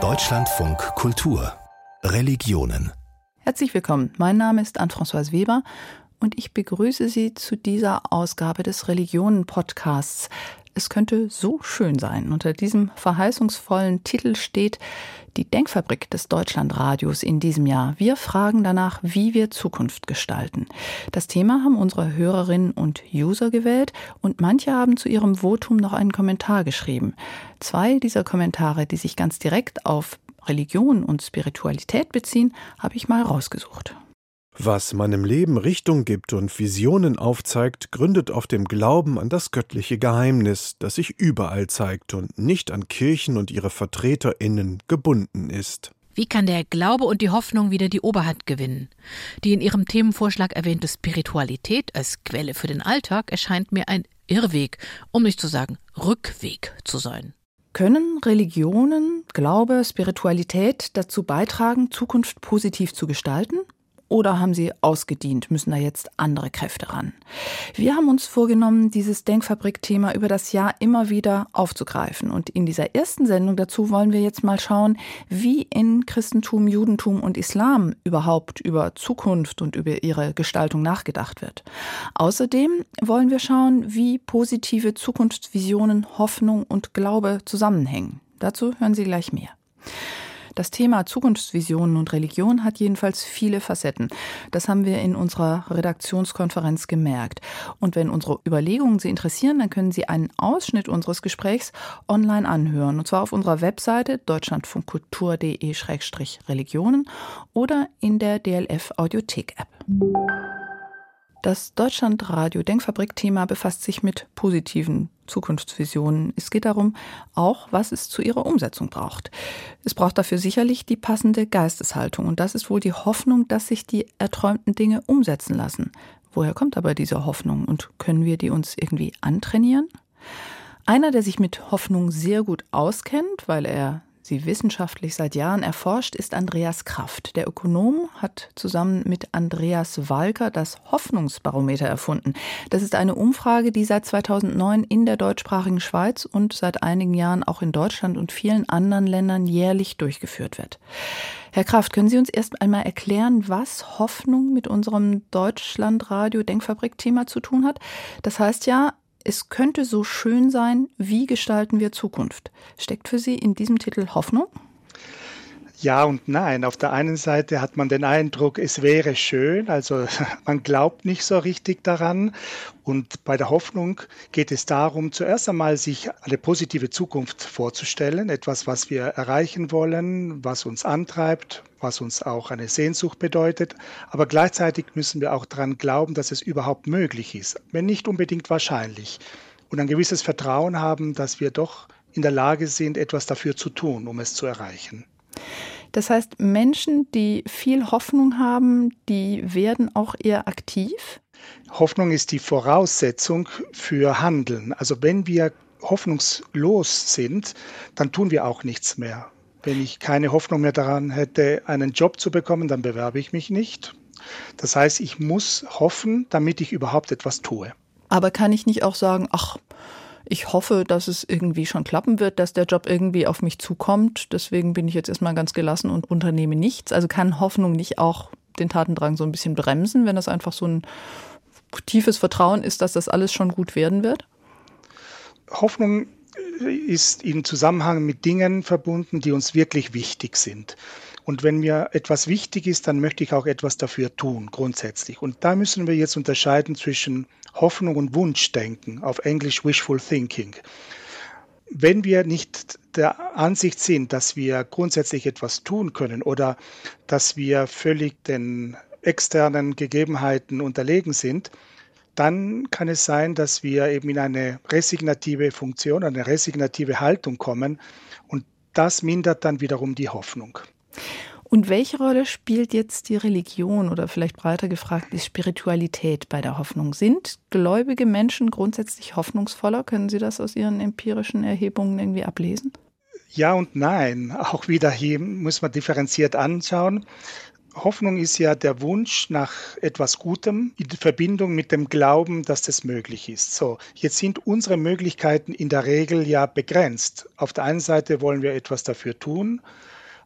Deutschlandfunk Kultur Religionen Herzlich willkommen. Mein Name ist Anne-Françoise Weber und ich begrüße Sie zu dieser Ausgabe des Religionen-Podcasts. Es könnte so schön sein. Unter diesem verheißungsvollen Titel steht die Denkfabrik des Deutschlandradios in diesem Jahr. Wir fragen danach, wie wir Zukunft gestalten. Das Thema haben unsere Hörerinnen und User gewählt und manche haben zu ihrem Votum noch einen Kommentar geschrieben. Zwei dieser Kommentare, die sich ganz direkt auf Religion und Spiritualität beziehen, habe ich mal rausgesucht. Was meinem Leben Richtung gibt und Visionen aufzeigt, gründet auf dem Glauben an das göttliche Geheimnis, das sich überall zeigt und nicht an Kirchen und ihre Vertreterinnen gebunden ist. Wie kann der Glaube und die Hoffnung wieder die Oberhand gewinnen? Die in Ihrem Themenvorschlag erwähnte Spiritualität als Quelle für den Alltag erscheint mir ein Irrweg, um nicht zu sagen Rückweg zu sein. Können Religionen, Glaube, Spiritualität dazu beitragen, Zukunft positiv zu gestalten? Oder haben sie ausgedient? Müssen da jetzt andere Kräfte ran? Wir haben uns vorgenommen, dieses Denkfabrik-Thema über das Jahr immer wieder aufzugreifen. Und in dieser ersten Sendung dazu wollen wir jetzt mal schauen, wie in Christentum, Judentum und Islam überhaupt über Zukunft und über ihre Gestaltung nachgedacht wird. Außerdem wollen wir schauen, wie positive Zukunftsvisionen, Hoffnung und Glaube zusammenhängen. Dazu hören Sie gleich mehr. Das Thema Zukunftsvisionen und Religion hat jedenfalls viele Facetten. Das haben wir in unserer Redaktionskonferenz gemerkt. Und wenn unsere Überlegungen Sie interessieren, dann können Sie einen Ausschnitt unseres Gesprächs online anhören. Und zwar auf unserer Webseite deutschlandfunkkultur.de-religionen oder in der DLF Audiothek App. Das Deutschlandradio Denkfabrik-Thema befasst sich mit positiven Zukunftsvisionen. Es geht darum, auch was es zu ihrer Umsetzung braucht. Es braucht dafür sicherlich die passende Geisteshaltung. Und das ist wohl die Hoffnung, dass sich die erträumten Dinge umsetzen lassen. Woher kommt aber diese Hoffnung und können wir die uns irgendwie antrainieren? Einer, der sich mit Hoffnung sehr gut auskennt, weil er sie wissenschaftlich seit Jahren erforscht, ist Andreas Kraft. Der Ökonom hat zusammen mit Andreas Walker das Hoffnungsbarometer erfunden. Das ist eine Umfrage, die seit 2009 in der deutschsprachigen Schweiz und seit einigen Jahren auch in Deutschland und vielen anderen Ländern jährlich durchgeführt wird. Herr Kraft, können Sie uns erst einmal erklären, was Hoffnung mit unserem Deutschlandradio Denkfabrik-Thema zu tun hat? Das heißt ja, es könnte so schön sein, wie gestalten wir Zukunft? Steckt für Sie in diesem Titel Hoffnung? Ja und nein. Auf der einen Seite hat man den Eindruck, es wäre schön, also man glaubt nicht so richtig daran. Und bei der Hoffnung geht es darum, zuerst einmal sich eine positive Zukunft vorzustellen, etwas, was wir erreichen wollen, was uns antreibt, was uns auch eine Sehnsucht bedeutet. Aber gleichzeitig müssen wir auch daran glauben, dass es überhaupt möglich ist, wenn nicht unbedingt wahrscheinlich. Und ein gewisses Vertrauen haben, dass wir doch in der Lage sind, etwas dafür zu tun, um es zu erreichen. Das heißt, Menschen, die viel Hoffnung haben, die werden auch eher aktiv? Hoffnung ist die Voraussetzung für Handeln. Also wenn wir hoffnungslos sind, dann tun wir auch nichts mehr. Wenn ich keine Hoffnung mehr daran hätte, einen Job zu bekommen, dann bewerbe ich mich nicht. Das heißt, ich muss hoffen, damit ich überhaupt etwas tue. Aber kann ich nicht auch sagen, ach, ich hoffe, dass es irgendwie schon klappen wird, dass der Job irgendwie auf mich zukommt. Deswegen bin ich jetzt erstmal ganz gelassen und unternehme nichts. Also kann Hoffnung nicht auch den Tatendrang so ein bisschen bremsen, wenn das einfach so ein tiefes Vertrauen ist, dass das alles schon gut werden wird? Hoffnung ist in Zusammenhang mit Dingen verbunden, die uns wirklich wichtig sind. Und wenn mir etwas wichtig ist, dann möchte ich auch etwas dafür tun, grundsätzlich. Und da müssen wir jetzt unterscheiden zwischen Hoffnung und Wunschdenken, auf Englisch Wishful Thinking. Wenn wir nicht der Ansicht sind, dass wir grundsätzlich etwas tun können oder dass wir völlig den externen Gegebenheiten unterlegen sind, dann kann es sein, dass wir eben in eine resignative Funktion, eine resignative Haltung kommen und das mindert dann wiederum die Hoffnung. Und welche Rolle spielt jetzt die Religion oder vielleicht breiter gefragt die Spiritualität bei der Hoffnung? Sind gläubige Menschen grundsätzlich hoffnungsvoller? Können Sie das aus Ihren empirischen Erhebungen irgendwie ablesen? Ja und nein. Auch wieder hier muss man differenziert anschauen. Hoffnung ist ja der Wunsch nach etwas Gutem in Verbindung mit dem Glauben, dass das möglich ist. So, jetzt sind unsere Möglichkeiten in der Regel ja begrenzt. Auf der einen Seite wollen wir etwas dafür tun,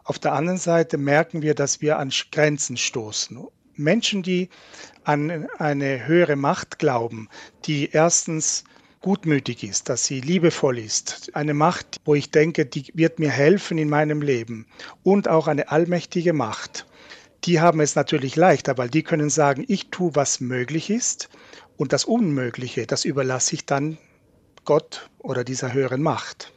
auf der anderen Seite merken wir, dass wir an Grenzen stoßen. Menschen, die an eine höhere Macht glauben, die erstens gutmütig ist, dass sie liebevoll ist, eine Macht, wo ich denke, die wird mir helfen in meinem Leben. Und auch eine allmächtige Macht. Die haben es natürlich leichter, weil die können sagen, ich tue, was möglich ist. Und das Unmögliche, das überlasse ich dann Gott oder dieser höheren Macht.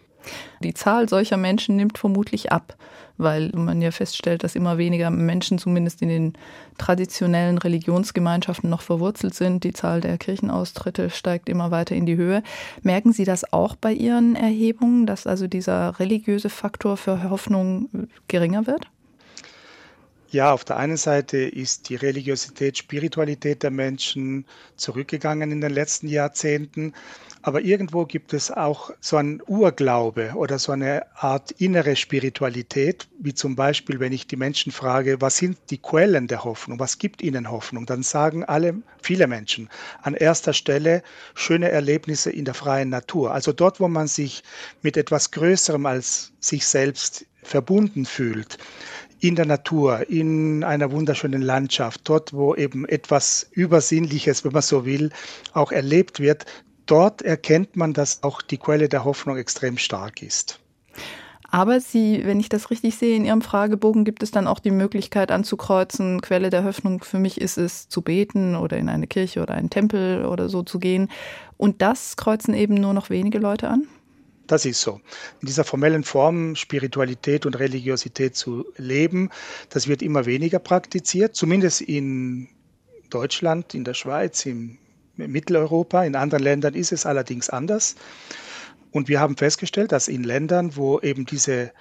Die Zahl solcher Menschen nimmt vermutlich ab, weil man ja feststellt, dass immer weniger Menschen zumindest in den traditionellen Religionsgemeinschaften noch verwurzelt sind. Die Zahl der Kirchenaustritte steigt immer weiter in die Höhe. Merken Sie das auch bei Ihren Erhebungen, dass also dieser religiöse Faktor für Hoffnung geringer wird? Ja, auf der einen Seite ist die Religiosität, Spiritualität der Menschen zurückgegangen in den letzten Jahrzehnten, aber irgendwo gibt es auch so einen Urglaube oder so eine Art innere Spiritualität, wie zum Beispiel, wenn ich die Menschen frage, was sind die Quellen der Hoffnung, was gibt ihnen Hoffnung, dann sagen alle, viele Menschen an erster Stelle schöne Erlebnisse in der freien Natur, also dort, wo man sich mit etwas Größerem als sich selbst verbunden fühlt in der Natur, in einer wunderschönen Landschaft, dort, wo eben etwas Übersinnliches, wenn man so will, auch erlebt wird, dort erkennt man, dass auch die Quelle der Hoffnung extrem stark ist. Aber Sie, wenn ich das richtig sehe, in Ihrem Fragebogen gibt es dann auch die Möglichkeit anzukreuzen, Quelle der Hoffnung für mich ist es zu beten oder in eine Kirche oder einen Tempel oder so zu gehen. Und das kreuzen eben nur noch wenige Leute an? Das ist so. In dieser formellen Form Spiritualität und Religiosität zu leben, das wird immer weniger praktiziert, zumindest in Deutschland, in der Schweiz, in Mitteleuropa. In anderen Ländern ist es allerdings anders. Und wir haben festgestellt, dass in Ländern, wo eben diese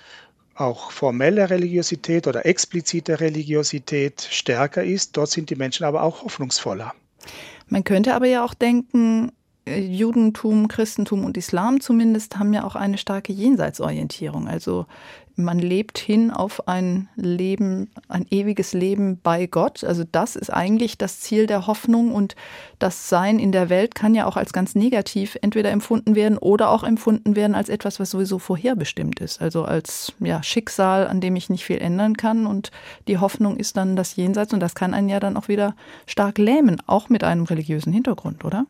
auch formelle Religiosität oder explizite Religiosität stärker ist, dort sind die Menschen aber auch hoffnungsvoller. Man könnte aber ja auch denken, Judentum, Christentum und Islam zumindest haben ja auch eine starke Jenseitsorientierung. Also man lebt hin auf ein Leben, ein ewiges Leben bei Gott. Also das ist eigentlich das Ziel der Hoffnung und das Sein in der Welt kann ja auch als ganz negativ entweder empfunden werden oder auch empfunden werden als etwas, was sowieso vorherbestimmt ist. Also als ja, Schicksal, an dem ich nicht viel ändern kann und die Hoffnung ist dann das Jenseits und das kann einen ja dann auch wieder stark lähmen, auch mit einem religiösen Hintergrund, oder?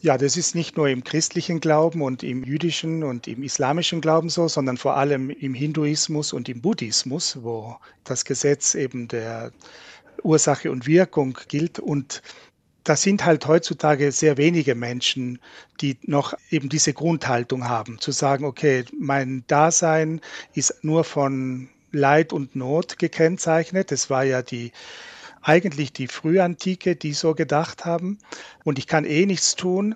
Ja, das ist nicht nur im christlichen Glauben und im jüdischen und im islamischen Glauben so, sondern vor allem im Hinduismus und im Buddhismus, wo das Gesetz eben der Ursache und Wirkung gilt. Und das sind halt heutzutage sehr wenige Menschen, die noch eben diese Grundhaltung haben, zu sagen, okay, mein Dasein ist nur von Leid und Not gekennzeichnet. Das war ja die eigentlich die Frühantike, die so gedacht haben. Und ich kann eh nichts tun.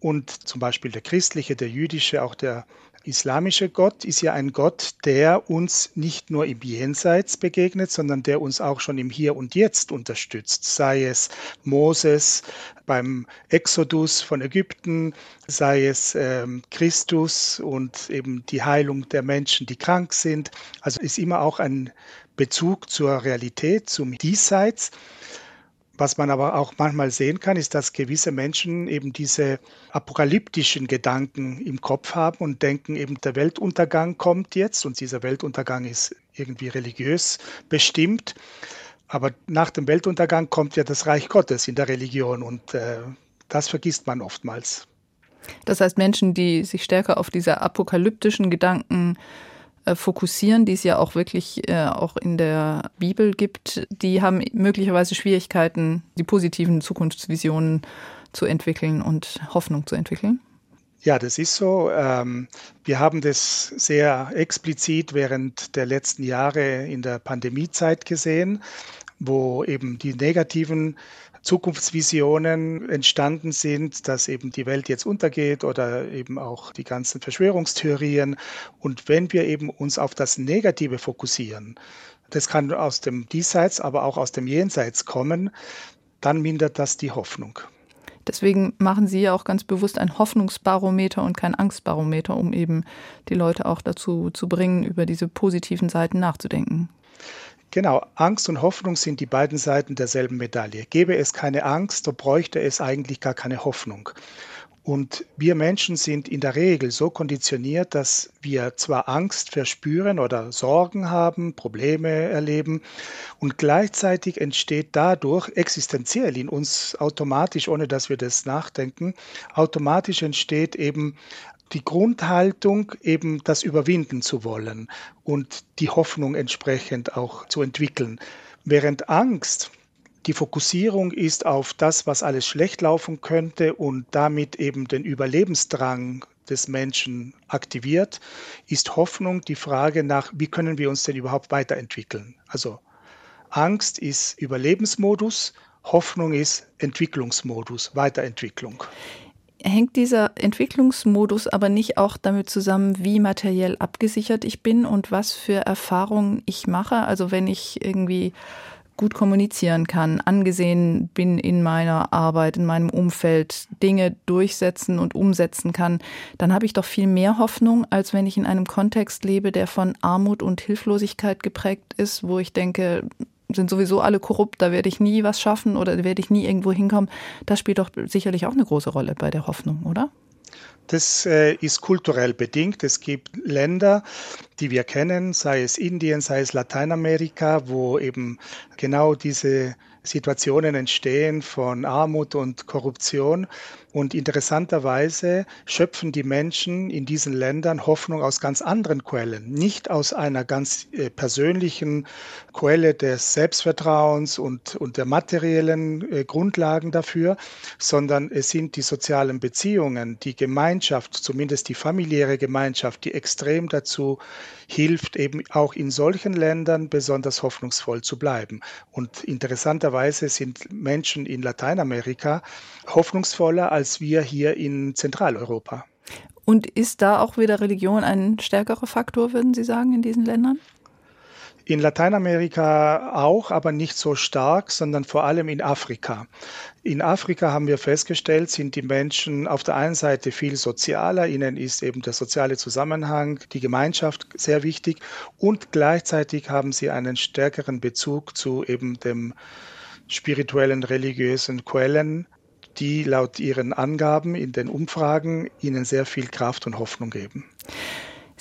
Und zum Beispiel der christliche, der jüdische, auch der islamische Gott ist ja ein Gott, der uns nicht nur im Jenseits begegnet, sondern der uns auch schon im Hier und Jetzt unterstützt. Sei es Moses beim Exodus von Ägypten, sei es ähm, Christus und eben die Heilung der Menschen, die krank sind. Also ist immer auch ein Bezug zur Realität, zum Diesseits. Was man aber auch manchmal sehen kann, ist, dass gewisse Menschen eben diese apokalyptischen Gedanken im Kopf haben und denken eben, der Weltuntergang kommt jetzt und dieser Weltuntergang ist irgendwie religiös bestimmt. Aber nach dem Weltuntergang kommt ja das Reich Gottes in der Religion und äh, das vergisst man oftmals. Das heißt, Menschen, die sich stärker auf diese apokalyptischen Gedanken äh, fokussieren, die es ja auch wirklich äh, auch in der Bibel gibt, die haben möglicherweise Schwierigkeiten, die positiven Zukunftsvisionen zu entwickeln und Hoffnung zu entwickeln? Ja, das ist so. Ähm, wir haben das sehr explizit während der letzten Jahre in der Pandemiezeit gesehen, wo eben die negativen Zukunftsvisionen entstanden sind, dass eben die Welt jetzt untergeht oder eben auch die ganzen Verschwörungstheorien. Und wenn wir eben uns auf das Negative fokussieren, das kann aus dem Diesseits, aber auch aus dem Jenseits kommen, dann mindert das die Hoffnung. Deswegen machen Sie ja auch ganz bewusst ein Hoffnungsbarometer und kein Angstbarometer, um eben die Leute auch dazu zu bringen, über diese positiven Seiten nachzudenken. Genau, Angst und Hoffnung sind die beiden Seiten derselben Medaille. Gäbe es keine Angst, so bräuchte es eigentlich gar keine Hoffnung. Und wir Menschen sind in der Regel so konditioniert, dass wir zwar Angst verspüren oder Sorgen haben, Probleme erleben und gleichzeitig entsteht dadurch existenziell in uns automatisch, ohne dass wir das nachdenken, automatisch entsteht eben die Grundhaltung, eben das überwinden zu wollen und die Hoffnung entsprechend auch zu entwickeln. Während Angst die Fokussierung ist auf das, was alles schlecht laufen könnte und damit eben den Überlebensdrang des Menschen aktiviert, ist Hoffnung die Frage nach, wie können wir uns denn überhaupt weiterentwickeln. Also Angst ist Überlebensmodus, Hoffnung ist Entwicklungsmodus, Weiterentwicklung. Hängt dieser Entwicklungsmodus aber nicht auch damit zusammen, wie materiell abgesichert ich bin und was für Erfahrungen ich mache? Also wenn ich irgendwie gut kommunizieren kann, angesehen bin in meiner Arbeit, in meinem Umfeld, Dinge durchsetzen und umsetzen kann, dann habe ich doch viel mehr Hoffnung, als wenn ich in einem Kontext lebe, der von Armut und Hilflosigkeit geprägt ist, wo ich denke, sind sowieso alle korrupt, da werde ich nie was schaffen oder werde ich nie irgendwo hinkommen. Das spielt doch sicherlich auch eine große Rolle bei der Hoffnung, oder? Das äh, ist kulturell bedingt. Es gibt Länder, die wir kennen, sei es Indien, sei es Lateinamerika, wo eben genau diese Situationen entstehen von Armut und Korruption. Und interessanterweise schöpfen die Menschen in diesen Ländern Hoffnung aus ganz anderen Quellen, nicht aus einer ganz äh, persönlichen Quelle des Selbstvertrauens und, und der materiellen äh, Grundlagen dafür, sondern es sind die sozialen Beziehungen, die Gemeinschaft, zumindest die familiäre Gemeinschaft, die extrem dazu hilft, eben auch in solchen Ländern besonders hoffnungsvoll zu bleiben. Und interessanterweise sind Menschen in Lateinamerika hoffnungsvoller als wir hier in Zentraleuropa. Und ist da auch wieder Religion ein stärkerer Faktor, würden Sie sagen, in diesen Ländern? In Lateinamerika auch, aber nicht so stark, sondern vor allem in Afrika. In Afrika haben wir festgestellt, sind die Menschen auf der einen Seite viel sozialer, ihnen ist eben der soziale Zusammenhang, die Gemeinschaft sehr wichtig und gleichzeitig haben sie einen stärkeren Bezug zu eben dem spirituellen, religiösen Quellen, die laut ihren Angaben in den Umfragen ihnen sehr viel Kraft und Hoffnung geben.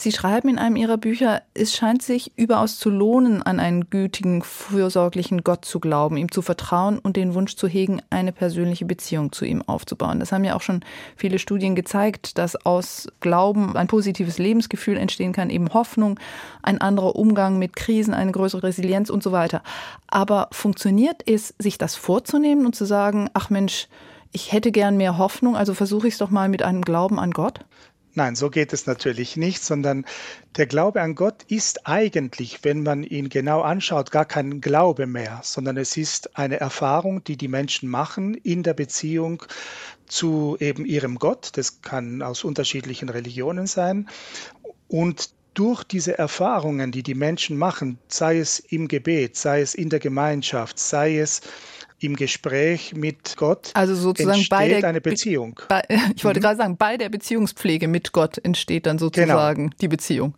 Sie schreiben in einem Ihrer Bücher, es scheint sich überaus zu lohnen, an einen gütigen, fürsorglichen Gott zu glauben, ihm zu vertrauen und den Wunsch zu hegen, eine persönliche Beziehung zu ihm aufzubauen. Das haben ja auch schon viele Studien gezeigt, dass aus Glauben ein positives Lebensgefühl entstehen kann, eben Hoffnung, ein anderer Umgang mit Krisen, eine größere Resilienz und so weiter. Aber funktioniert es, sich das vorzunehmen und zu sagen, ach Mensch, ich hätte gern mehr Hoffnung, also versuche ich es doch mal mit einem Glauben an Gott? Nein, so geht es natürlich nicht, sondern der Glaube an Gott ist eigentlich, wenn man ihn genau anschaut, gar kein Glaube mehr, sondern es ist eine Erfahrung, die die Menschen machen in der Beziehung zu eben ihrem Gott. Das kann aus unterschiedlichen Religionen sein. Und durch diese Erfahrungen, die die Menschen machen, sei es im Gebet, sei es in der Gemeinschaft, sei es im Gespräch mit Gott also sozusagen bei der, eine Beziehung. Bei, ich wollte mhm. gerade sagen, bei der Beziehungspflege mit Gott entsteht dann sozusagen genau. die Beziehung.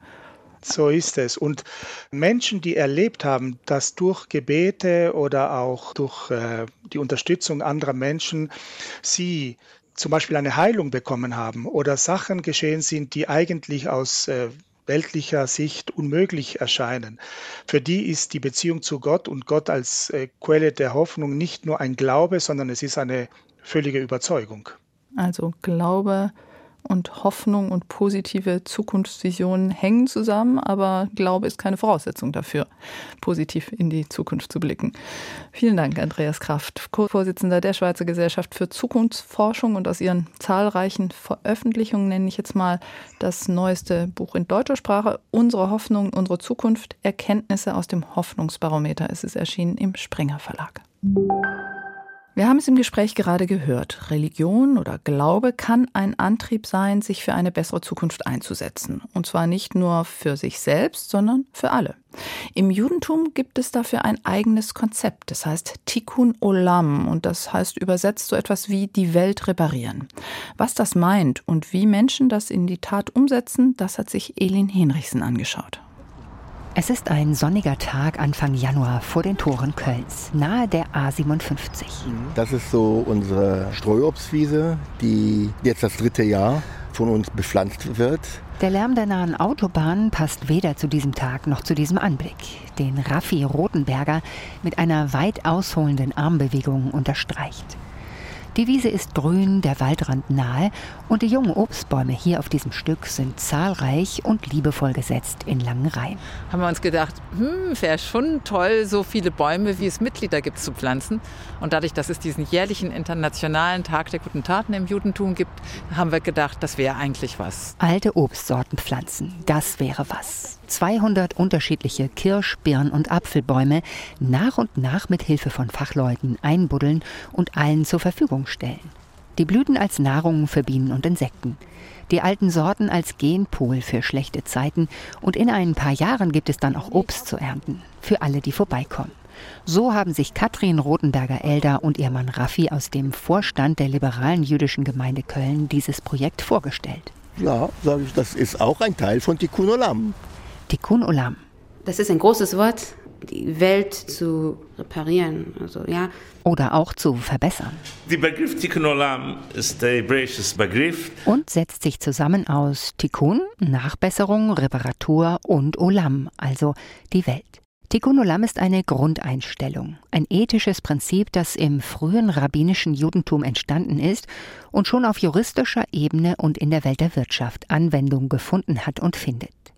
So ist es. Und Menschen, die erlebt haben, dass durch Gebete oder auch durch äh, die Unterstützung anderer Menschen sie zum Beispiel eine Heilung bekommen haben oder Sachen geschehen sind, die eigentlich aus äh, weltlicher Sicht unmöglich erscheinen. Für die ist die Beziehung zu Gott und Gott als äh, Quelle der Hoffnung nicht nur ein Glaube, sondern es ist eine völlige Überzeugung. Also Glaube, und Hoffnung und positive Zukunftsvisionen hängen zusammen, aber Glaube ist keine Voraussetzung dafür, positiv in die Zukunft zu blicken. Vielen Dank, Andreas Kraft, Co-Vorsitzender der Schweizer Gesellschaft für Zukunftsforschung und aus Ihren zahlreichen Veröffentlichungen nenne ich jetzt mal das neueste Buch in deutscher Sprache, Unsere Hoffnung, unsere Zukunft, Erkenntnisse aus dem Hoffnungsbarometer. Es ist erschienen im Springer Verlag. Wir haben es im Gespräch gerade gehört. Religion oder Glaube kann ein Antrieb sein, sich für eine bessere Zukunft einzusetzen. Und zwar nicht nur für sich selbst, sondern für alle. Im Judentum gibt es dafür ein eigenes Konzept. Das heißt Tikkun Olam und das heißt übersetzt so etwas wie die Welt reparieren. Was das meint und wie Menschen das in die Tat umsetzen, das hat sich Elin Henrichsen angeschaut. Es ist ein sonniger Tag Anfang Januar vor den Toren Kölns, nahe der A57. Das ist so unsere Streuobstwiese, die jetzt das dritte Jahr von uns bepflanzt wird. Der Lärm der nahen Autobahn passt weder zu diesem Tag noch zu diesem Anblick, den Raffi Rotenberger mit einer weit ausholenden Armbewegung unterstreicht. Die Wiese ist grün, der Waldrand nahe und die jungen Obstbäume hier auf diesem Stück sind zahlreich und liebevoll gesetzt in langen Reihen. Haben wir uns gedacht, hm, wäre schon toll, so viele Bäume, wie es Mitglieder gibt, zu pflanzen. Und dadurch, dass es diesen jährlichen internationalen Tag der guten Taten im Judentum gibt, haben wir gedacht, das wäre eigentlich was. Alte Obstsorten pflanzen, das wäre was. 200 unterschiedliche Kirsch-, Birn- und Apfelbäume nach und nach mit Hilfe von Fachleuten einbuddeln und allen zur Verfügung stellen. Die Blüten als Nahrung für Bienen und Insekten. Die alten Sorten als Genpool für schlechte Zeiten und in ein paar Jahren gibt es dann auch Obst zu ernten. Für alle, die vorbeikommen. So haben sich Katrin Rothenberger-Elder und ihr Mann Raffi aus dem Vorstand der liberalen jüdischen Gemeinde Köln dieses Projekt vorgestellt. Ja, sage ich, das ist auch ein Teil von Tikkun Olam. Tikkun Olam. Das ist ein großes Wort, die Welt zu reparieren, also ja. Oder auch zu verbessern. Der Begriff Tikkun Olam ist der hebräische Begriff. Und setzt sich zusammen aus Tikkun, Nachbesserung, Reparatur und Olam, also die Welt. Tikkun Olam ist eine Grundeinstellung, ein ethisches Prinzip, das im frühen rabbinischen Judentum entstanden ist und schon auf juristischer Ebene und in der Welt der Wirtschaft Anwendung gefunden hat und findet.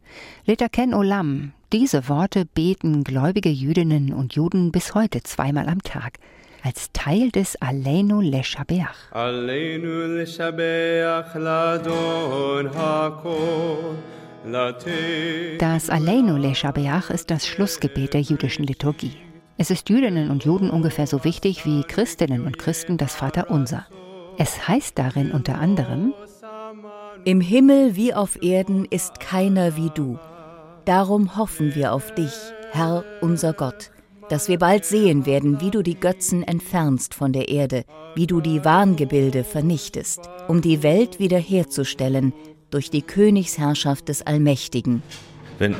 Letaken Olam, diese Worte beten gläubige Jüdinnen und Juden bis heute zweimal am Tag als Teil des Aleinu Leshabeach. Aleinu Leshabeach Ladon Hakol. Das Aleinu Leshabeach ist das Schlussgebet der jüdischen Liturgie. Es ist Jüdinnen und Juden ungefähr so wichtig wie Christinnen und Christen das Vaterunser. Es heißt darin unter anderem: Im Himmel wie auf Erden ist keiner wie du. Darum hoffen wir auf dich, Herr unser Gott, dass wir bald sehen werden, wie du die Götzen entfernst von der Erde, wie du die Wahngebilde vernichtest, um die Welt wiederherzustellen durch die Königsherrschaft des Allmächtigen. Wenn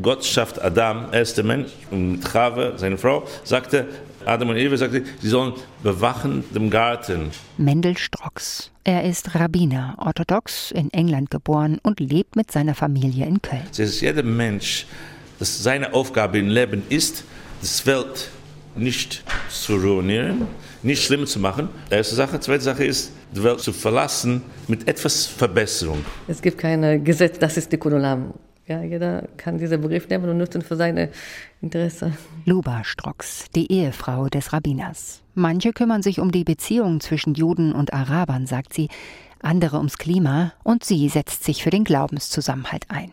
Gott schafft Adam, erster Mensch, und Chave, seine Frau, sagte Adam und Eva, sagte, sie sollen bewachen den Garten. Mendel Strocks. Er ist Rabbiner, orthodox, in England geboren und lebt mit seiner Familie in Köln. Es ist jeder Mensch, dass seine Aufgabe im Leben ist, das Welt nicht zu ruinieren, nicht schlimmer zu machen. Erste Sache. Zweite Sache ist, die Welt zu verlassen mit etwas Verbesserung. Es gibt kein Gesetz, das ist Tikkun Olam. Ja, jeder kann diesen Begriff nehmen und nutzen für seine Interesse. Luba Strocks, die Ehefrau des Rabbiners. Manche kümmern sich um die Beziehung zwischen Juden und Arabern, sagt sie, andere ums Klima und sie setzt sich für den Glaubenszusammenhalt ein.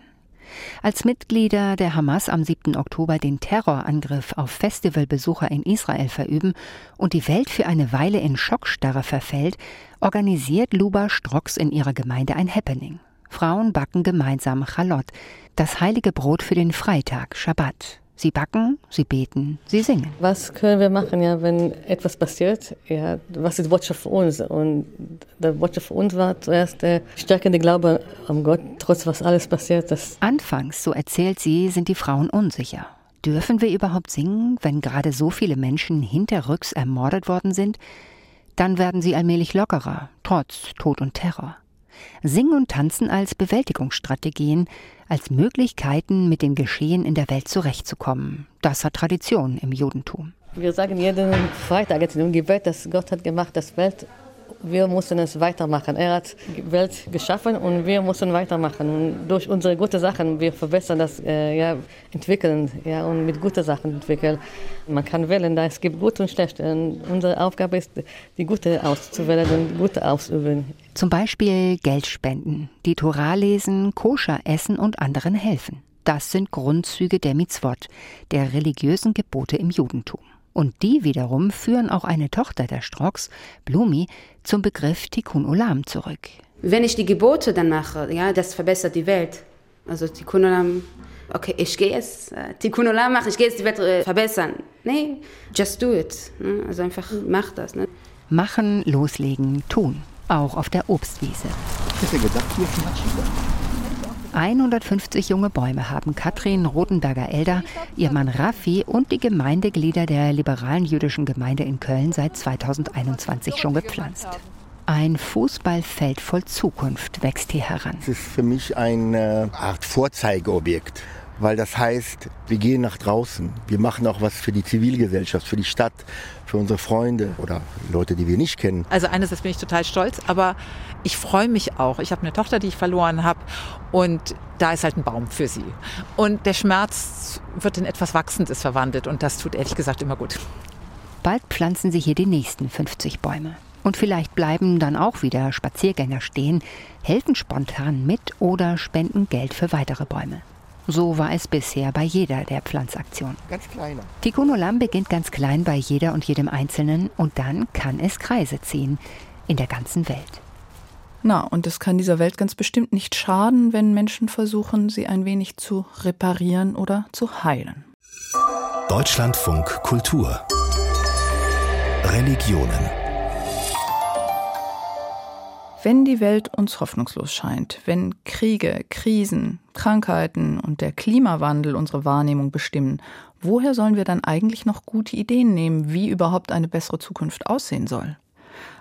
Als Mitglieder der Hamas am 7. Oktober den Terrorangriff auf Festivalbesucher in Israel verüben und die Welt für eine Weile in Schockstarre verfällt, organisiert Luba Strocks in ihrer Gemeinde ein Happening. Frauen backen gemeinsam Chalot, das heilige Brot für den Freitag, Schabbat. Sie backen, sie beten, sie singen. Was können wir machen, ja, wenn etwas passiert? Ja, was ist Botschaft für uns? Und der Botschaft für uns war zuerst der stärkende Glaube an Gott, trotz was alles passiert ist. Anfangs, so erzählt sie, sind die Frauen unsicher. Dürfen wir überhaupt singen, wenn gerade so viele Menschen hinterrücks ermordet worden sind? Dann werden sie allmählich lockerer, trotz Tod und Terror. Singen und Tanzen als Bewältigungsstrategien, als Möglichkeiten, mit dem Geschehen in der Welt zurechtzukommen. Das hat Tradition im Judentum. Wir sagen jeden Freitag jetzt im Gebet, dass Gott hat gemacht, das Welt wir müssen es weitermachen. Er hat die Welt geschaffen und wir müssen weitermachen. Und durch unsere guten Sachen, wir verbessern das, äh, ja, entwickeln ja, und mit guten Sachen entwickeln. Man kann wählen, da es gibt gut und schlecht. Und unsere Aufgabe ist, die gute auszuwählen und gute auszuüben. Zum Beispiel Geld spenden, die Torah lesen, koscher essen und anderen helfen. Das sind Grundzüge der Mitzvot, der religiösen Gebote im Judentum. Und die wiederum führen auch eine Tochter der Strocks, Blumi, zum Begriff Tikkun Olam zurück. Wenn ich die Gebote dann mache, ja, das verbessert die Welt. Also Tikkun Olam, okay, ich gehe jetzt äh, Tikkun Olam machen, ich gehe jetzt die Welt äh, verbessern. Nee, just do it. Ne? Also einfach mach das. Ne? Machen, loslegen, tun. Auch auf der Obstwiese. Ich hätte gedacht, hier 150 junge Bäume haben Katrin Rodenberger-Elder, ihr Mann Raffi und die Gemeindeglieder der liberalen jüdischen Gemeinde in Köln seit 2021 schon gepflanzt. Ein Fußballfeld voll Zukunft wächst hier heran. Es ist für mich eine Art Vorzeigeobjekt weil das heißt, wir gehen nach draußen. Wir machen auch was für die Zivilgesellschaft, für die Stadt, für unsere Freunde oder Leute, die wir nicht kennen. Also einerseits bin ich total stolz, aber ich freue mich auch. Ich habe eine Tochter, die ich verloren habe und da ist halt ein Baum für sie. Und der Schmerz wird in etwas Wachsendes verwandelt und das tut ehrlich gesagt immer gut. Bald pflanzen sie hier die nächsten 50 Bäume. Und vielleicht bleiben dann auch wieder Spaziergänger stehen, helfen spontan mit oder spenden Geld für weitere Bäume. So war es bisher bei jeder der Pflanzaktionen. Ganz kleiner. Tikkun Olam beginnt ganz klein bei jeder und jedem Einzelnen und dann kann es Kreise ziehen in der ganzen Welt. Na, und es kann dieser Welt ganz bestimmt nicht schaden, wenn Menschen versuchen, sie ein wenig zu reparieren oder zu heilen. Deutschlandfunk Kultur Religionen wenn die Welt uns hoffnungslos scheint, wenn Kriege, Krisen, Krankheiten und der Klimawandel unsere Wahrnehmung bestimmen, woher sollen wir dann eigentlich noch gute Ideen nehmen, wie überhaupt eine bessere Zukunft aussehen soll?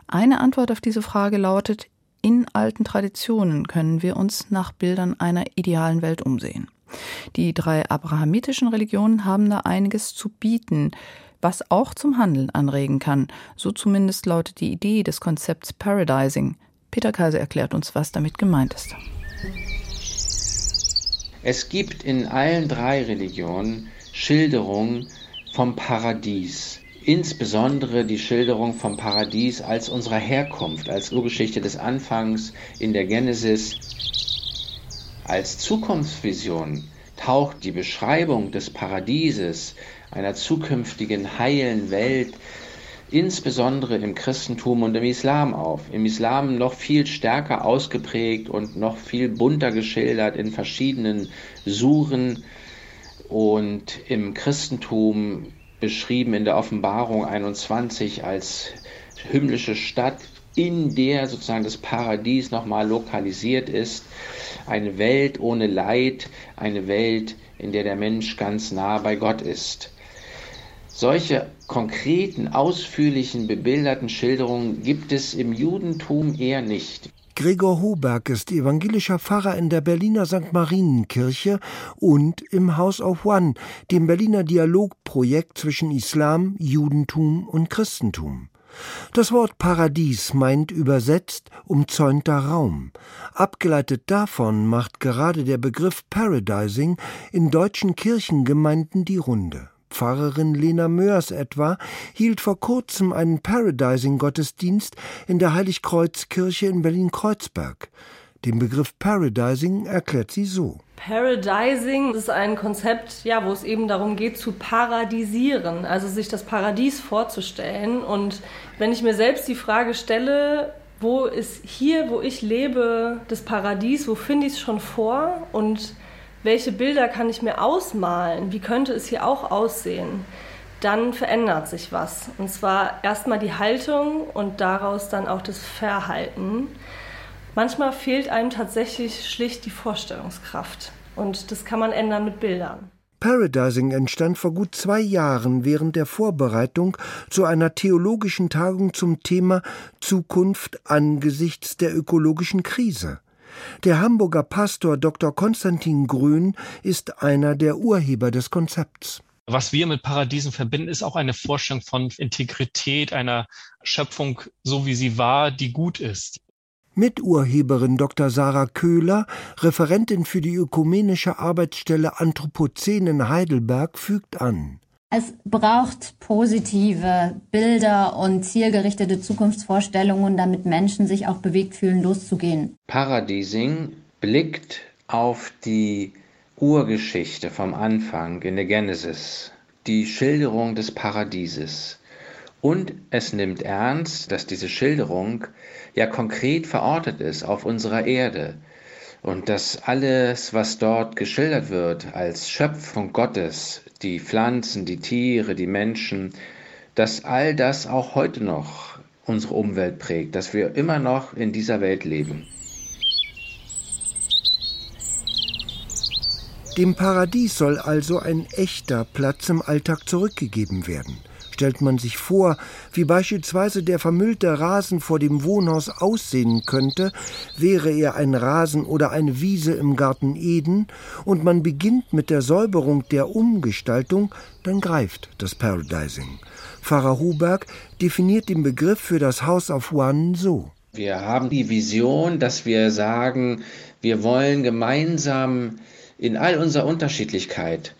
Eine Antwort auf diese Frage lautet, in alten Traditionen können wir uns nach Bildern einer idealen Welt umsehen. Die drei abrahamitischen Religionen haben da einiges zu bieten, was auch zum Handeln anregen kann. So zumindest lautet die Idee des Konzepts Paradising, Peter Kaiser erklärt uns, was damit gemeint ist. Es gibt in allen drei Religionen Schilderungen vom Paradies. Insbesondere die Schilderung vom Paradies als unserer Herkunft, als Urgeschichte des Anfangs in der Genesis. Als Zukunftsvision taucht die Beschreibung des Paradieses, einer zukünftigen heilen Welt, insbesondere im Christentum und im Islam auf. Im Islam noch viel stärker ausgeprägt und noch viel bunter geschildert in verschiedenen Suren und im Christentum beschrieben in der Offenbarung 21 als himmlische Stadt, in der sozusagen das Paradies nochmal lokalisiert ist. Eine Welt ohne Leid, eine Welt, in der der Mensch ganz nah bei Gott ist. Solche konkreten, ausführlichen, bebilderten Schilderungen gibt es im Judentum eher nicht. Gregor Hoberg ist evangelischer Pfarrer in der Berliner St. Marienkirche und im House of One, dem Berliner Dialogprojekt zwischen Islam, Judentum und Christentum. Das Wort Paradies meint übersetzt umzäunter Raum. Abgeleitet davon macht gerade der Begriff Paradising in deutschen Kirchengemeinden die Runde. Pfarrerin Lena Mörs etwa hielt vor kurzem einen Paradising-Gottesdienst in der Heiligkreuzkirche in Berlin-Kreuzberg. Den Begriff Paradising erklärt sie so. Paradising ist ein Konzept, ja, wo es eben darum geht, zu paradisieren, also sich das Paradies vorzustellen. Und wenn ich mir selbst die Frage stelle, wo ist hier, wo ich lebe, das Paradies, wo finde ich es schon vor? Und welche Bilder kann ich mir ausmalen, wie könnte es hier auch aussehen, dann verändert sich was. Und zwar erstmal die Haltung und daraus dann auch das Verhalten. Manchmal fehlt einem tatsächlich schlicht die Vorstellungskraft. Und das kann man ändern mit Bildern. Paradising entstand vor gut zwei Jahren während der Vorbereitung zu einer theologischen Tagung zum Thema Zukunft angesichts der ökologischen Krise. Der Hamburger Pastor Dr. Konstantin Grün ist einer der Urheber des Konzepts. Was wir mit Paradiesen verbinden, ist auch eine Vorstellung von Integrität einer Schöpfung, so wie sie war, die gut ist. Miturheberin Dr. Sarah Köhler, Referentin für die ökumenische Arbeitsstelle Anthropozän in Heidelberg, fügt an. Es braucht positive Bilder und zielgerichtete Zukunftsvorstellungen, damit Menschen sich auch bewegt fühlen, loszugehen. Paradiesing blickt auf die Urgeschichte vom Anfang in der Genesis, die Schilderung des Paradieses. Und es nimmt ernst, dass diese Schilderung ja konkret verortet ist auf unserer Erde und dass alles, was dort geschildert wird als Schöpfung Gottes, die Pflanzen, die Tiere, die Menschen, dass all das auch heute noch unsere Umwelt prägt, dass wir immer noch in dieser Welt leben. Dem Paradies soll also ein echter Platz im Alltag zurückgegeben werden. Stellt man sich vor, wie beispielsweise der vermüllte Rasen vor dem Wohnhaus aussehen könnte, wäre er ein Rasen oder eine Wiese im Garten Eden, und man beginnt mit der Säuberung der Umgestaltung, dann greift das Paradising. Pfarrer Huberg definiert den Begriff für das House of One so. Wir haben die Vision, dass wir sagen, wir wollen gemeinsam in all unserer Unterschiedlichkeit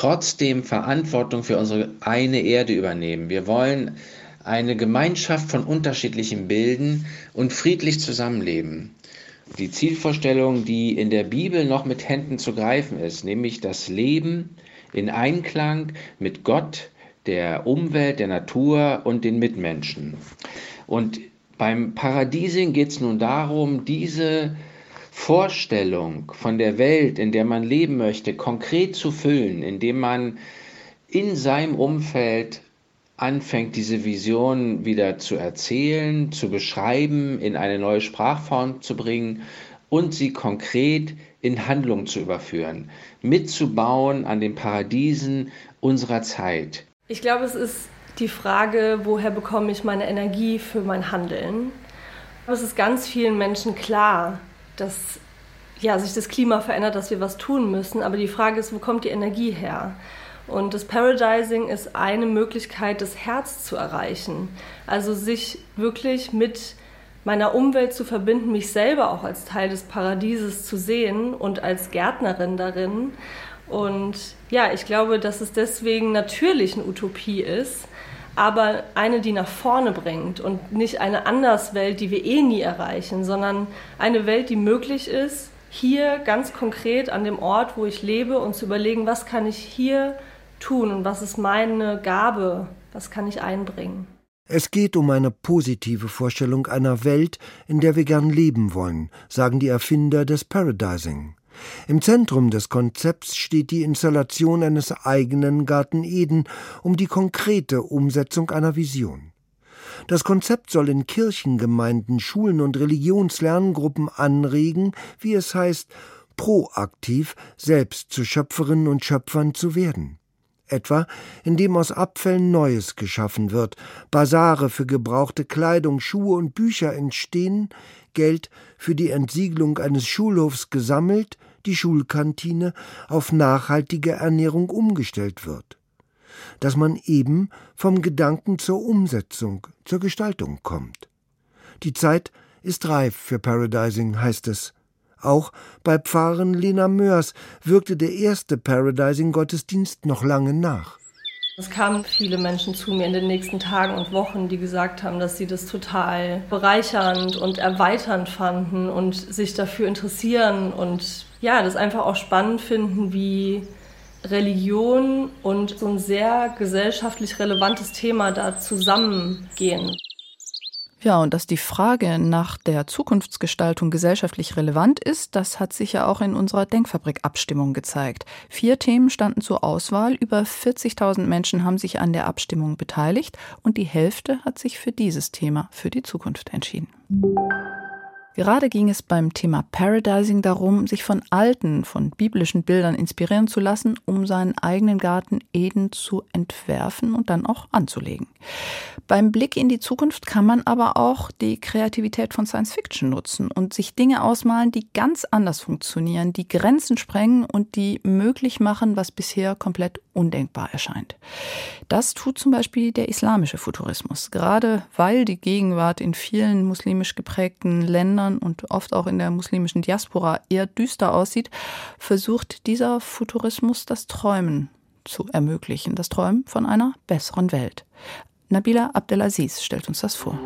trotzdem Verantwortung für unsere eine Erde übernehmen. Wir wollen eine Gemeinschaft von unterschiedlichen bilden und friedlich zusammenleben. Die Zielvorstellung, die in der Bibel noch mit Händen zu greifen ist, nämlich das Leben in Einklang mit Gott, der Umwelt, der Natur und den Mitmenschen. Und beim Paradiesing geht es nun darum, diese Vorstellung von der Welt, in der man leben möchte, konkret zu füllen, indem man in seinem Umfeld anfängt, diese Vision wieder zu erzählen, zu beschreiben, in eine neue Sprachform zu bringen und sie konkret in Handlung zu überführen, mitzubauen an den Paradiesen unserer Zeit. Ich glaube, es ist die Frage, woher bekomme ich meine Energie für mein Handeln? Es ist ganz vielen Menschen klar, dass ja, sich das Klima verändert, dass wir was tun müssen. Aber die Frage ist, wo kommt die Energie her? Und das Paradising ist eine Möglichkeit, das Herz zu erreichen. Also sich wirklich mit meiner Umwelt zu verbinden, mich selber auch als Teil des Paradieses zu sehen und als Gärtnerin darin. Und ja, ich glaube, dass es deswegen natürlich eine Utopie ist, aber eine, die nach vorne bringt und nicht eine Anderswelt, die wir eh nie erreichen, sondern eine Welt, die möglich ist, hier ganz konkret an dem Ort, wo ich lebe und zu überlegen, was kann ich hier tun und was ist meine Gabe, was kann ich einbringen. Es geht um eine positive Vorstellung einer Welt, in der wir gern leben wollen, sagen die Erfinder des Paradising. Im Zentrum des Konzepts steht die Installation eines eigenen Garten Eden um die konkrete Umsetzung einer Vision. Das Konzept soll in Kirchengemeinden, Schulen und Religionslerngruppen anregen, wie es heißt, proaktiv selbst zu Schöpferinnen und Schöpfern zu werden etwa indem aus Abfällen Neues geschaffen wird, Basare für gebrauchte Kleidung, Schuhe und Bücher entstehen, Geld für die Entsiegelung eines Schulhofs gesammelt, die Schulkantine auf nachhaltige Ernährung umgestellt wird. Dass man eben vom Gedanken zur Umsetzung, zur Gestaltung kommt. Die Zeit ist reif für Paradising, heißt es. Auch bei Pfarrerin Lena Mörs wirkte der erste Paradising-Gottesdienst noch lange nach. Es kamen viele Menschen zu mir in den nächsten Tagen und Wochen, die gesagt haben, dass sie das total bereichernd und erweiternd fanden und sich dafür interessieren und ja, das einfach auch spannend finden, wie Religion und so ein sehr gesellschaftlich relevantes Thema da zusammengehen. Ja, und dass die Frage nach der Zukunftsgestaltung gesellschaftlich relevant ist, das hat sich ja auch in unserer Denkfabrik-Abstimmung gezeigt. Vier Themen standen zur Auswahl, über 40.000 Menschen haben sich an der Abstimmung beteiligt und die Hälfte hat sich für dieses Thema, für die Zukunft entschieden. Gerade ging es beim Thema Paradising darum, sich von alten, von biblischen Bildern inspirieren zu lassen, um seinen eigenen Garten Eden zu entwerfen und dann auch anzulegen. Beim Blick in die Zukunft kann man aber auch die Kreativität von Science Fiction nutzen und sich Dinge ausmalen, die ganz anders funktionieren, die Grenzen sprengen und die möglich machen, was bisher komplett undenkbar erscheint. Das tut zum Beispiel der islamische Futurismus, gerade weil die Gegenwart in vielen muslimisch geprägten Ländern und oft auch in der muslimischen Diaspora eher düster aussieht, versucht dieser Futurismus das Träumen zu ermöglichen, das Träumen von einer besseren Welt. Nabila Abdelaziz stellt uns das vor.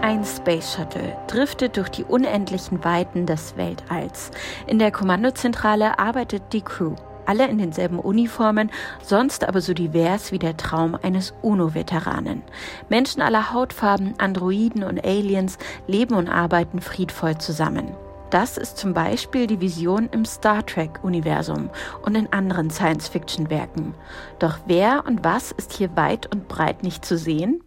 Ein Space Shuttle driftet durch die unendlichen Weiten des Weltalls. In der Kommandozentrale arbeitet die Crew. Alle in denselben Uniformen, sonst aber so divers wie der Traum eines UNO-Veteranen. Menschen aller Hautfarben, Androiden und Aliens leben und arbeiten friedvoll zusammen. Das ist zum Beispiel die Vision im Star Trek-Universum und in anderen Science-Fiction-Werken. Doch wer und was ist hier weit und breit nicht zu sehen?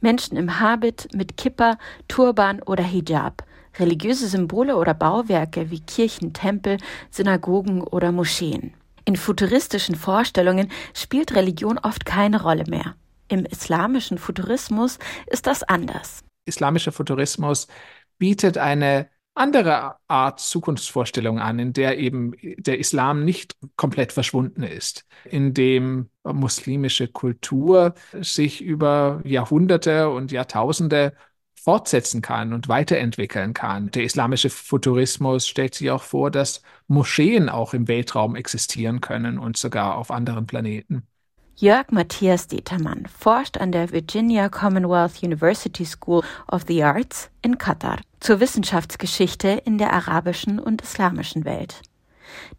Menschen im Habit, mit Kippa, Turban oder Hijab. religiöse Symbole oder Bauwerke wie Kirchen, Tempel, Synagogen oder Moscheen. In futuristischen Vorstellungen spielt Religion oft keine Rolle mehr. Im islamischen Futurismus ist das anders. Islamischer Futurismus bietet eine andere Art Zukunftsvorstellung an, in der eben der Islam nicht komplett verschwunden ist, in dem muslimische Kultur sich über Jahrhunderte und Jahrtausende fortsetzen kann und weiterentwickeln kann. Der islamische Futurismus stellt sich auch vor, dass Moscheen auch im Weltraum existieren können und sogar auf anderen Planeten. Jörg Matthias Determann forscht an der Virginia Commonwealth University School of the Arts in Katar zur Wissenschaftsgeschichte in der arabischen und islamischen Welt.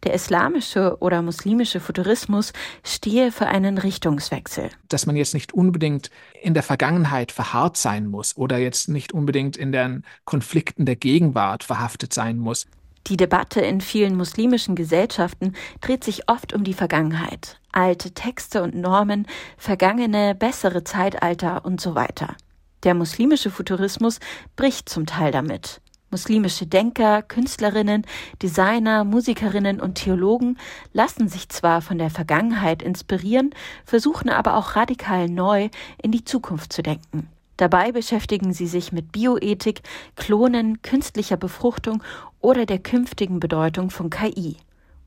Der islamische oder muslimische Futurismus stehe für einen Richtungswechsel. Dass man jetzt nicht unbedingt in der Vergangenheit verharrt sein muss oder jetzt nicht unbedingt in den Konflikten der Gegenwart verhaftet sein muss. Die Debatte in vielen muslimischen Gesellschaften dreht sich oft um die Vergangenheit, alte Texte und Normen, vergangene, bessere Zeitalter und so weiter. Der muslimische Futurismus bricht zum Teil damit. Muslimische Denker, Künstlerinnen, Designer, Musikerinnen und Theologen lassen sich zwar von der Vergangenheit inspirieren, versuchen aber auch radikal neu in die Zukunft zu denken. Dabei beschäftigen sie sich mit Bioethik, Klonen, künstlicher Befruchtung oder der künftigen Bedeutung von KI.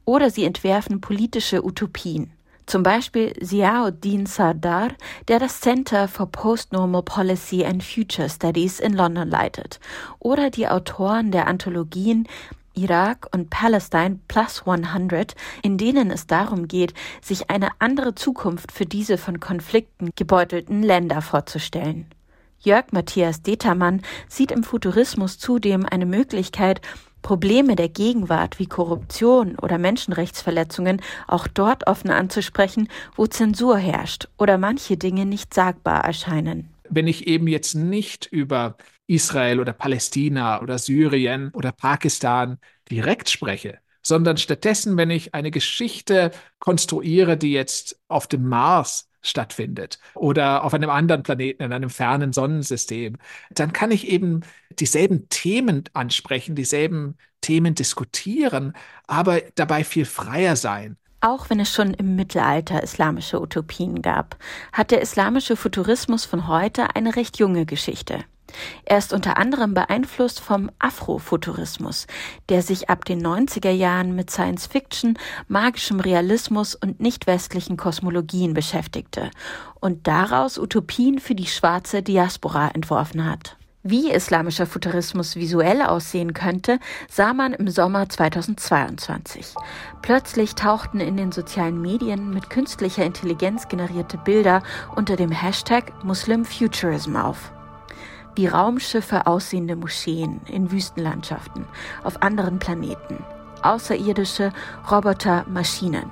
Oder sie entwerfen politische Utopien. Zum Beispiel Ziauddin Sardar, der das Center for Postnormal Policy and Future Studies in London leitet. Oder die Autoren der Anthologien Irak und Palestine Plus 100, in denen es darum geht, sich eine andere Zukunft für diese von Konflikten gebeutelten Länder vorzustellen. Jörg Matthias Determann sieht im Futurismus zudem eine Möglichkeit, Probleme der Gegenwart wie Korruption oder Menschenrechtsverletzungen auch dort offen anzusprechen, wo Zensur herrscht oder manche Dinge nicht sagbar erscheinen. Wenn ich eben jetzt nicht über Israel oder Palästina oder Syrien oder Pakistan direkt spreche, sondern stattdessen, wenn ich eine Geschichte konstruiere, die jetzt auf dem Mars stattfindet oder auf einem anderen Planeten, in einem fernen Sonnensystem, dann kann ich eben dieselben Themen ansprechen, dieselben Themen diskutieren, aber dabei viel freier sein. Auch wenn es schon im Mittelalter islamische Utopien gab, hat der islamische Futurismus von heute eine recht junge Geschichte. Er ist unter anderem beeinflusst vom Afrofuturismus, der sich ab den 90er Jahren mit Science Fiction, magischem Realismus und nicht westlichen Kosmologien beschäftigte und daraus Utopien für die schwarze Diaspora entworfen hat. Wie islamischer Futurismus visuell aussehen könnte, sah man im Sommer 2022. Plötzlich tauchten in den sozialen Medien mit künstlicher Intelligenz generierte Bilder unter dem Hashtag Muslim Futurism auf wie Raumschiffe aussehende Moscheen in Wüstenlandschaften auf anderen Planeten, außerirdische Roboter, Maschinen,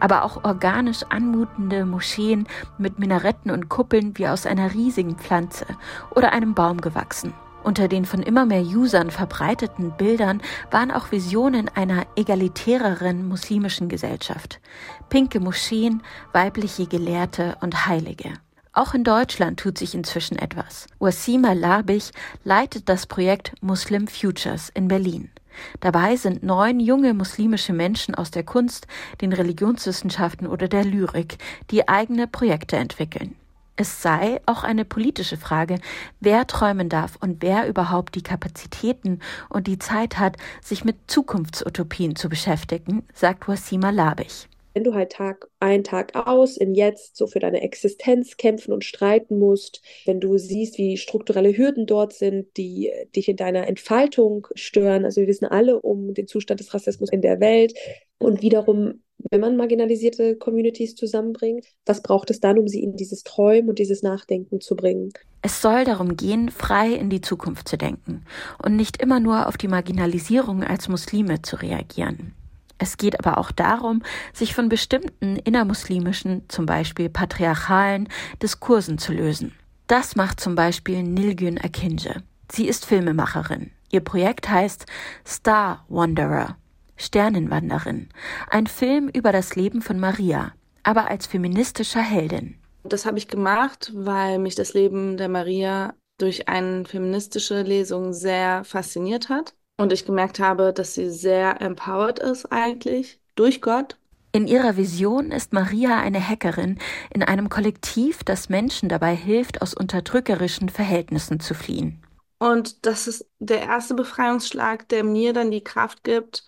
aber auch organisch anmutende Moscheen mit Minaretten und Kuppeln wie aus einer riesigen Pflanze oder einem Baum gewachsen. Unter den von immer mehr Usern verbreiteten Bildern waren auch Visionen einer egalitäreren muslimischen Gesellschaft. Pinke Moscheen, weibliche Gelehrte und Heilige. Auch in Deutschland tut sich inzwischen etwas. Wasima Labich leitet das Projekt Muslim Futures in Berlin. Dabei sind neun junge muslimische Menschen aus der Kunst, den Religionswissenschaften oder der Lyrik, die eigene Projekte entwickeln. Es sei auch eine politische Frage, wer träumen darf und wer überhaupt die Kapazitäten und die Zeit hat, sich mit Zukunftsutopien zu beschäftigen, sagt Wasima Labich wenn du halt Tag ein, Tag aus im Jetzt so für deine Existenz kämpfen und streiten musst, wenn du siehst, wie strukturelle Hürden dort sind, die dich in deiner Entfaltung stören. Also wir wissen alle um den Zustand des Rassismus in der Welt und wiederum wenn man marginalisierte Communities zusammenbringt, was braucht es dann, um sie in dieses Träumen und dieses Nachdenken zu bringen? Es soll darum gehen, frei in die Zukunft zu denken und nicht immer nur auf die Marginalisierung als Muslime zu reagieren. Es geht aber auch darum, sich von bestimmten innermuslimischen, zum Beispiel patriarchalen Diskursen zu lösen. Das macht zum Beispiel Nilgün Akinje. Sie ist Filmemacherin. Ihr Projekt heißt Star Wanderer, Sternenwanderin, ein Film über das Leben von Maria, aber als feministischer Heldin. Das habe ich gemacht, weil mich das Leben der Maria durch eine feministische Lesung sehr fasziniert hat und ich gemerkt habe, dass sie sehr empowered ist eigentlich durch Gott. In ihrer Vision ist Maria eine Hackerin in einem Kollektiv, das Menschen dabei hilft, aus unterdrückerischen Verhältnissen zu fliehen. Und das ist der erste Befreiungsschlag, der mir dann die Kraft gibt,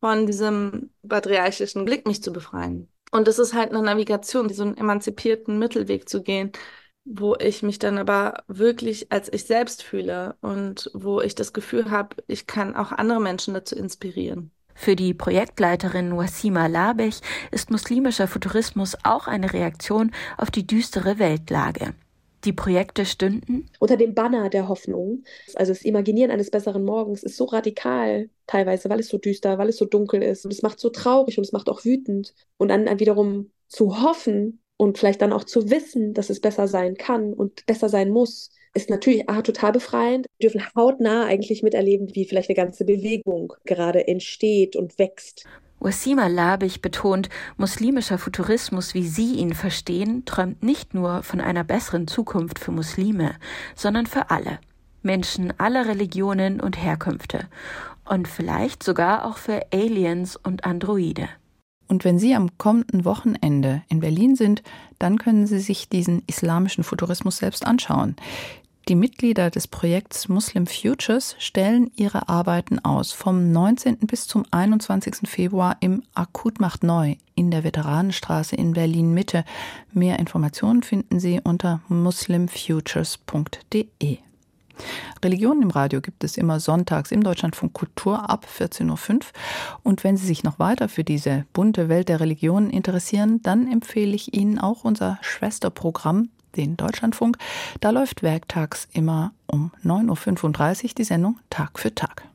von diesem patriarchischen Blick mich zu befreien. Und es ist halt eine Navigation, so einen emanzipierten Mittelweg zu gehen, wo ich mich dann aber wirklich als ich selbst fühle und wo ich das Gefühl habe, ich kann auch andere Menschen dazu inspirieren. Für die Projektleiterin Wasima Labech ist muslimischer Futurismus auch eine Reaktion auf die düstere Weltlage. Die Projekte stünden unter dem Banner der Hoffnung. Also das Imaginieren eines besseren Morgens ist so radikal teilweise, weil es so düster, weil es so dunkel ist. Und es macht so traurig und es macht auch wütend. Und dann wiederum zu hoffen und vielleicht dann auch zu wissen, dass es besser sein kann und besser sein muss, ist natürlich ah, total befreiend. Wir dürfen hautnah eigentlich miterleben, wie vielleicht eine ganze Bewegung gerade entsteht und wächst. Wasima Labich betont, muslimischer Futurismus, wie Sie ihn verstehen, träumt nicht nur von einer besseren Zukunft für Muslime, sondern für alle. Menschen aller Religionen und Herkünfte. Und vielleicht sogar auch für Aliens und Androide. Und wenn Sie am kommenden Wochenende in Berlin sind, dann können Sie sich diesen islamischen Futurismus selbst anschauen. Die Mitglieder des Projekts Muslim Futures stellen ihre Arbeiten aus vom 19. bis zum 21. Februar im Akutmacht Neu in der Veteranenstraße in Berlin Mitte. Mehr Informationen finden Sie unter muslimfutures.de. Religion im Radio gibt es immer sonntags im Deutschlandfunk Kultur ab 14.05 Uhr. Und wenn Sie sich noch weiter für diese bunte Welt der Religionen interessieren, dann empfehle ich Ihnen auch unser Schwesterprogramm den Deutschlandfunk. Da läuft werktags immer um 9.35 Uhr die Sendung Tag für Tag.